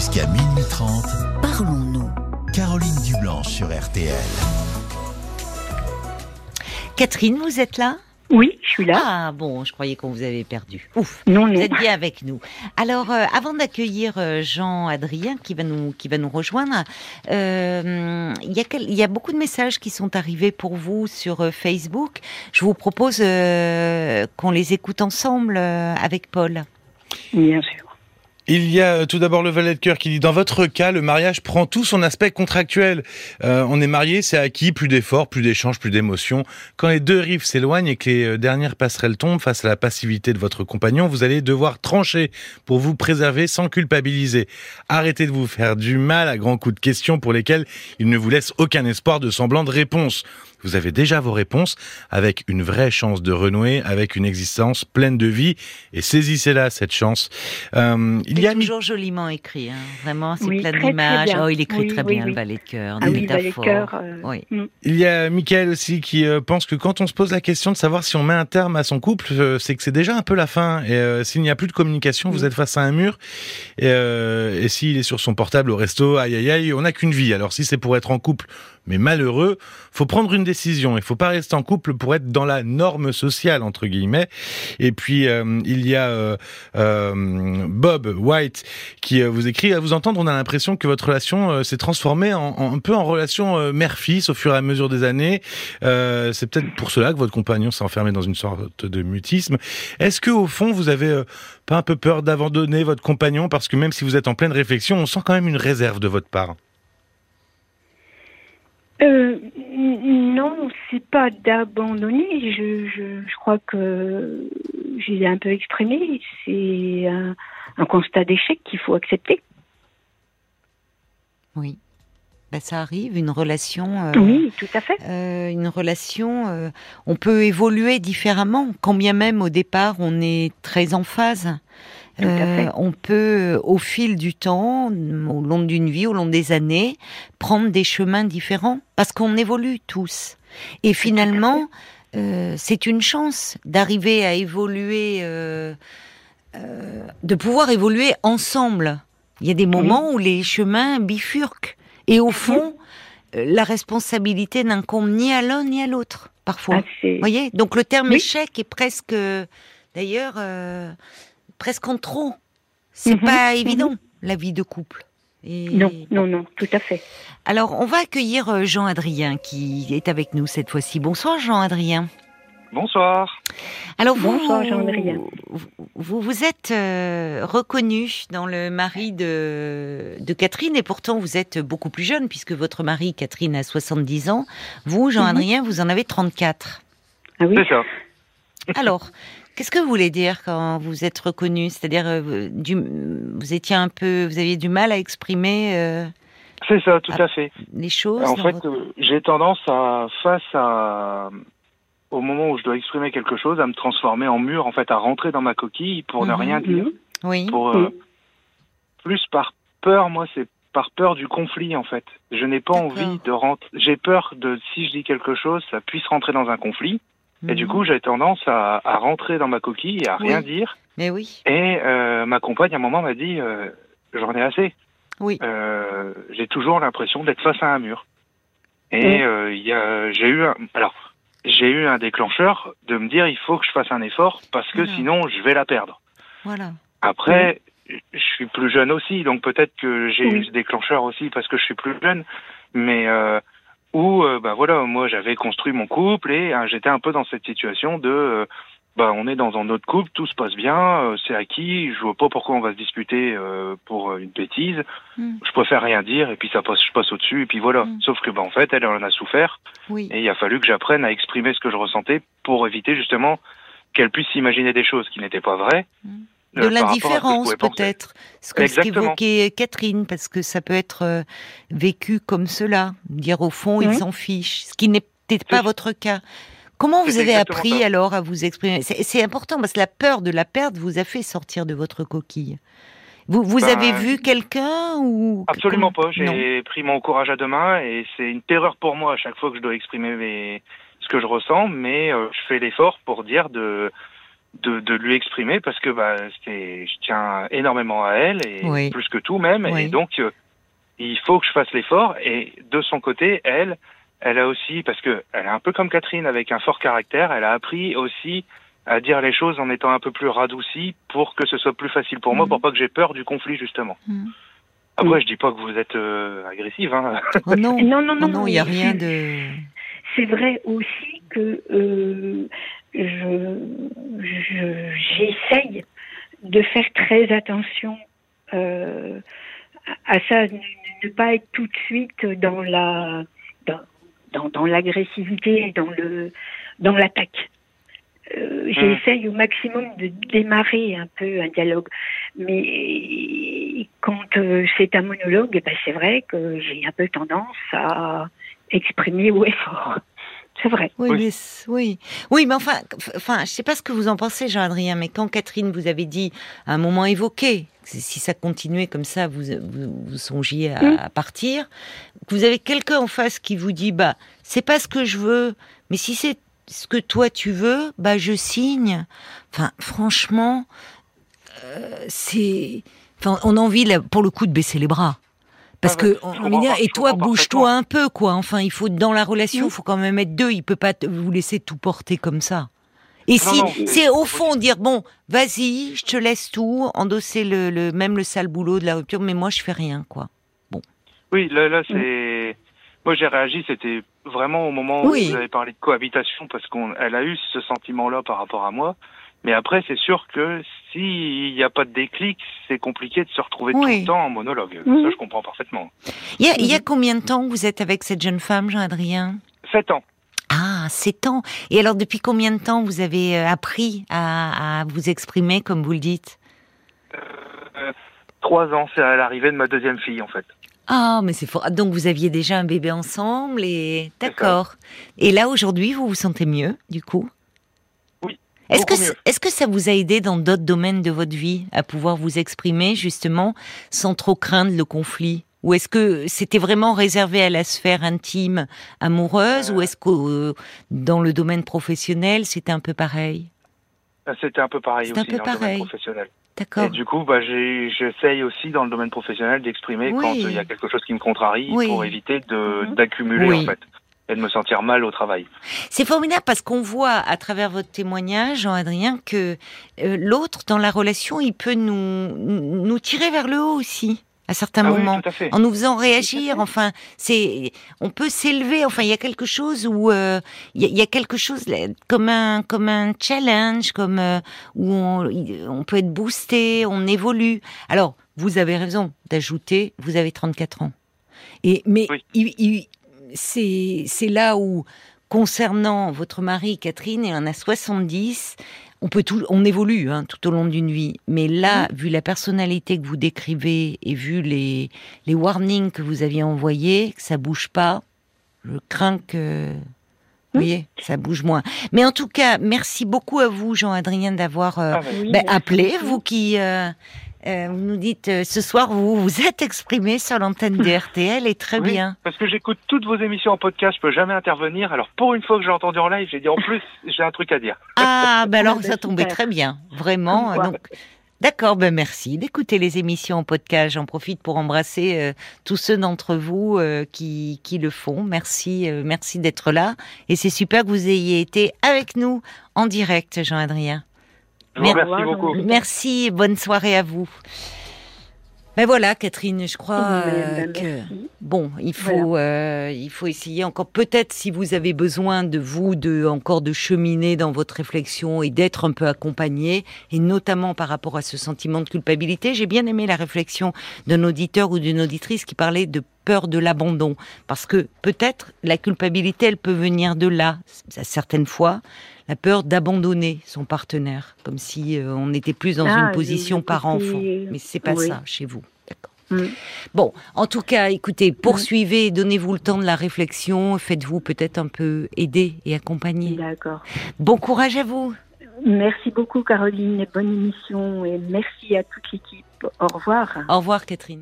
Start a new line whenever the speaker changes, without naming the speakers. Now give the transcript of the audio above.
Jusqu'à minuit 30,
Parlons-nous.
Caroline Dublanche sur RTL.
Catherine, vous êtes là?
Oui, je suis là.
Ah bon, je croyais qu'on vous avait perdu. Ouf.
non,
Vous
non.
êtes bien avec nous. Alors, euh, avant d'accueillir euh, Jean-Adrien qui va nous qui va nous rejoindre, euh, il y a y beaucoup de messages qui sont arrivés pour vous sur Facebook. Je vous propose euh, qu'on les écoute ensemble euh, avec Paul.
Bien sûr.
Il y a euh, tout d'abord le valet de cœur qui dit dans votre cas le mariage prend tout son aspect contractuel. Euh, on est marié, c'est acquis, plus d'efforts, plus d'échanges, plus d'émotions. Quand les deux rives s'éloignent et que les euh, dernières passerelles tombent face à la passivité de votre compagnon, vous allez devoir trancher pour vous préserver sans culpabiliser. Arrêtez de vous faire du mal à grands coups de questions pour lesquels il ne vous laisse aucun espoir de semblant de réponse. Vous avez déjà vos réponses avec une vraie chance de renouer avec une existence pleine de vie et saisissez-la cette chance. Euh, il y a
C'est toujours joliment écrit, hein. vraiment, c'est
Oui,
plein d'images. Oh, il écrit
Oui,
très
oui,
bien
oui.
le valet de cœur,
Ah
des
de
métaphores.
cœur, euh,
Oui.
Il y a Michael aussi qui euh, pense que quand on se pose la question de savoir si on met un terme à son couple, euh, c'est que c'est déjà un peu la fin. Et euh, s'il n'y a plus de communication, vous
Mm.
êtes face à un mur. Et, euh, et s'il est sur son portable au resto, aïe aïe aïe, on n'a qu'une vie. Alors si c'est pour être en couple, mais malheureux, faut prendre une décision. Il faut pas rester en couple pour être dans la norme sociale entre guillemets. Et puis euh, il y a euh, euh, Bob White qui vous écrit à vous entendre, on a l'impression que votre relation s'est transformée en, en- un peu en relation mère-fils au fur et à mesure des années. C'est peut-être pour cela que votre compagnon s'est enfermé dans une sorte de mutisme. Est-ce que au fond vous avez pas un peu peur d'abandonner votre compagnon? Parce que même si vous êtes en pleine réflexion, on sent quand même une réserve de votre part.
Euh, non, c'est pas d'abandonner. Je, je, je crois que j'ai un peu exprimé. C'est un, un constat d'échec qu'il faut accepter.
Oui. Ben, ça arrive, une relation. euh,
Oui, tout à fait.
euh, une relation, euh, on peut évoluer différemment, quand bien même au départ on est très en phase.
Fait.
on peut, au fil du temps, au long d'une vie, au long des années, prendre des chemins différents parce qu'on évolue tous. Et finalement, euh, c'est une chance d'arriver à évoluer, euh, euh, de pouvoir évoluer ensemble. Il y a des moments où les chemins bifurquent. Et au fond, euh, la responsabilité n'incombe ni à l'un ni à l'autre, parfois.
Ah,
Vous voyez? Donc le terme
Oui.
échec est presque, d'ailleurs, euh, presque en trop. C'est
Mhm,
pas
mhm.
évident, la vie de couple. Et-
Non, non, non, tout à fait.
Alors, on va accueillir euh, Jean-Adrien qui est avec nous cette fois-ci. Bonsoir Jean-Adrien.
Bonsoir.
Alors vous,
Bonsoir, Jean-Adrien.
vous, vous, vous êtes euh, reconnu dans le mari de, de Catherine et pourtant vous êtes beaucoup plus jeune puisque votre mari Catherine a 70 ans. Vous, Jean-Adrien, vous en avez 34.
Ah oui.
C'est ça.
Alors, qu'est-ce que vous voulez dire quand vous êtes reconnu? C'est-à-dire, euh, du, vous étiez un peu, vous aviez du mal à exprimer euh,
C'est ça, tout à fait.
les choses
En fait,
votre-
euh, j'ai tendance à, face à, au moment où je dois exprimer quelque chose, à me transformer en mur, en fait, à rentrer dans ma coquille pour ne
Mhm,
rien dire.
Mhm.
Oui.
Pour, euh, plus par peur, moi, c'est par peur du conflit, en fait. Je n'ai pas envie de rentrer. J'ai peur de, si je dis quelque chose, ça puisse rentrer dans un conflit. Et du
Mhm.
coup, j'ai tendance à, à rentrer dans ma coquille et à rien dire.
Mais oui,
Et euh, ma compagne, à un moment, m'a dit euh, J'en ai assez.
oui.
Euh, j'ai toujours l'impression d'être face à un mur. Et euh, il j'ai eu, un, alors, j'ai eu un déclencheur de me dire il faut que je fasse un effort parce que
Voilà.
sinon je vais la perdre.
Voilà.
Après, je suis plus jeune aussi, donc peut-être que j'ai eu ce déclencheur aussi parce que je suis plus jeune, mais euh, où, euh, bah voilà, moi j'avais construit mon couple et euh, j'étais un peu dans cette situation de, euh, bah on est dans un autre couple, tout se passe bien, euh, c'est acquis, je vois pas pourquoi on va se disputer euh, pour euh, une bêtise.
Mm.
Je préfère rien dire et puis ça passe, je passe au-dessus et puis voilà.
Mm.
Sauf que bah en fait elle en a souffert
Oui.
et il a fallu que j'apprenne à exprimer ce que je ressentais pour éviter justement qu'elle puisse s'imaginer des choses qui n'étaient pas vraies.
Mm. De l'indifférence peut-être. Ce que qu'évoquait Catherine, parce que ça peut être euh, vécu comme cela. Dire au fond, ils s'en fichent. Ce qui n'était pas
C'est-
votre cas. Comment vous avez appris
ça.
alors à vous exprimer? C'est important parce que la peur de la perte vous a fait sortir de votre coquille. Vous, vous
Ben,
avez vu quelqu'un ou
Absolument pas. J'ai pris mon courage à deux mains et c'est une terreur pour moi à chaque fois que je dois exprimer mes... ce que je ressens, mais euh, je fais l'effort pour dire de de, de lui exprimer parce que bah, c'est, je tiens énormément à elle et
Oui.
plus que tout même.
Oui.
Et donc, euh, il faut que je fasse l'effort. Et de son côté, elle, elle a aussi, parce que elle est un peu comme Catherine avec un fort caractère, elle a appris aussi à dire les choses en étant un peu plus radoucie pour que ce soit plus facile pour moi,
Mhm.
pour pas que j'ai peur du conflit justement.
Mhm.
Après, je dis pas que vous êtes euh, agressive. Hein.
Oh non,
Non, non, non,
non, il n'y a rien de.
C'est vrai aussi que euh, je, je- j'essaye de faire très attention euh, à à ça, ne, ne pas être tout de suite dans la dans, dans, dans l'agressivité, dans le dans l'attaque. Euh, J'essaye au maximum de démarrer un peu un dialogue, mais quand euh, c'est un monologue, ben, c'est vrai que j'ai un peu tendance à exprimer haut et fort. C'est vrai.
Oui,
Oui.
mais oui, oui, mais enfin, enfin, je sais pas ce que vous en pensez, Jean-Adrien, mais quand Catherine vous avait dit à un moment évoqué, si ça continuait comme ça, vous vous, vous songiez à,
Mm.
à partir, que vous avez quelqu'un en face qui vous dit, bah, c'est pas ce que je veux, mais si c'est ce que toi tu veux, bah, je signe. Enfin, franchement, euh, c'est, enfin, on a envie là, pour le coup de baisser les bras. Parce
Ah ouais,
que on et toi, bouge-toi un peu, quoi. Enfin, il faut dans la relation, il
Mm.
faut quand même être deux. Il peut pas vous laisser tout porter comme ça. Et si
non, c'est-
c'est au fond dire bon, vas-y, je te laisse tout, endosser le, le même le sale boulot de la rupture, mais moi je fais rien, quoi.
Oui, là, là, c'est. Moi, j'ai réagi. C'était vraiment au moment
Oui.
où vous avez parlé de cohabitation, parce qu'elle a eu ce sentiment-là par rapport à moi. Mais après, c'est sûr que s'il n'y a pas de déclic, c'est compliqué de se retrouver tout le temps en monologue.
Mhm.
Ça, je comprends parfaitement.
Il y a, il y a combien de temps vous êtes avec cette jeune femme, Jean-Adrien?
Sept ans.
Ah, sept ans. Et alors, depuis combien de temps vous avez euh, appris à, à vous exprimer, comme vous le dites?
Trois ans, c'est à l'arrivée de ma deuxième fille, en fait.
Ah, mais c'est fort. Donc vous aviez déjà un bébé ensemble et d'accord. Et là aujourd'hui, vous vous sentez mieux, du coup? Est-ce que est-ce que ça vous a aidé dans d'autres domaines de votre vie à pouvoir vous exprimer justement sans trop craindre le conflit? Ou est-ce que c'était vraiment réservé à la sphère intime, amoureuse,
Euh.
ou est-ce que euh, dans le domaine professionnel c'était un peu pareil?
C'était un peu pareil
C'est un
aussi
peu
dans le
pareil.
domaine professionnel.
D'accord.
Et du coup, bah, j'essaye aussi dans le domaine professionnel d'exprimer
Oui.
quand euh, il y a quelque chose qui me contrarie
Oui.
pour éviter
Mhm.
d'accumuler
Oui.
en fait et de me sentir mal au travail.
C'est formidable parce qu'on voit à travers votre témoignage, Jean-Adrien, que euh, l'autre dans la relation, il peut nous nous tirer vers le haut aussi à certains
Ah
moments.
à
en nous faisant réagir. Enfin, c'est, on peut s'élever. Enfin, il y a quelque chose où euh, il y, a- il y a quelque chose comme un comme un challenge, comme euh, où on, peut être boosté, on évolue. Alors, vous avez raison d'ajouter, vous avez 34 ans. Et mais
Oui.
il- il- c'est là où concernant votre mari Catherine, il en a 70. On peut tout, on évolue hein, tout au long d'une vie, mais là, vu la personnalité que vous décrivez et vu les les warnings que vous aviez envoyés, que ça bouge pas, je crains que vous voyez, ça bouge moins. Mais en tout cas, merci beaucoup à vous, Jean-Adrien, d'avoir euh,
Ah.
Oui,
ben, appelé. Vous qui euh, euh, vous nous dites euh, ce soir, vous vous êtes exprimé sur l'antenne de RTL et très
Oui,
bien.
Parce que j'écoute toutes vos émissions en podcast, je peux jamais intervenir. Alors pour une fois que j'ai entendu en live, j'ai dit en plus j'ai un truc à dire.
Ah, ben alors
ben,
ça tombait
super.
très bien, vraiment. Donc, d'accord, ben merci d'écouter les émissions en podcast. J'en profite pour embrasser euh, tous ceux d'entre vous euh, qui, qui le font. Merci, euh, merci d'être là. Et c'est super que vous ayez été avec nous en direct, Jean-Adrien.
Je vous
Mer-
remercie beaucoup.
Merci, et bonne soirée à vous. Ben voilà, Catherine, je crois euh, que bon, il faut, euh, il faut essayer encore. Peut-être si vous avez besoin de vous, de encore de cheminer dans votre réflexion et d'être un peu accompagné, et notamment par rapport à ce sentiment de culpabilité. J'ai bien aimé la réflexion d'un auditeur ou d'une auditrice qui parlait de peur de l'abandon, parce que peut-être la culpabilité, elle peut venir de là, c- certaines fois. La peur d'abandonner son partenaire, comme si euh, on était plus dans
Ah,
une position
le
par
côté-
enfant. Mais c'est pas
oui.
ça chez vous.
Mm.
Bon, en tout cas, écoutez, poursuivez, donnez-vous le temps de la réflexion, faites-vous peut-être un peu aider et accompagner.
D'accord.
Bon courage à vous.
Merci beaucoup, Caroline, et bonne émission. Et merci à toute l'équipe. Au revoir.
Au revoir, Catherine.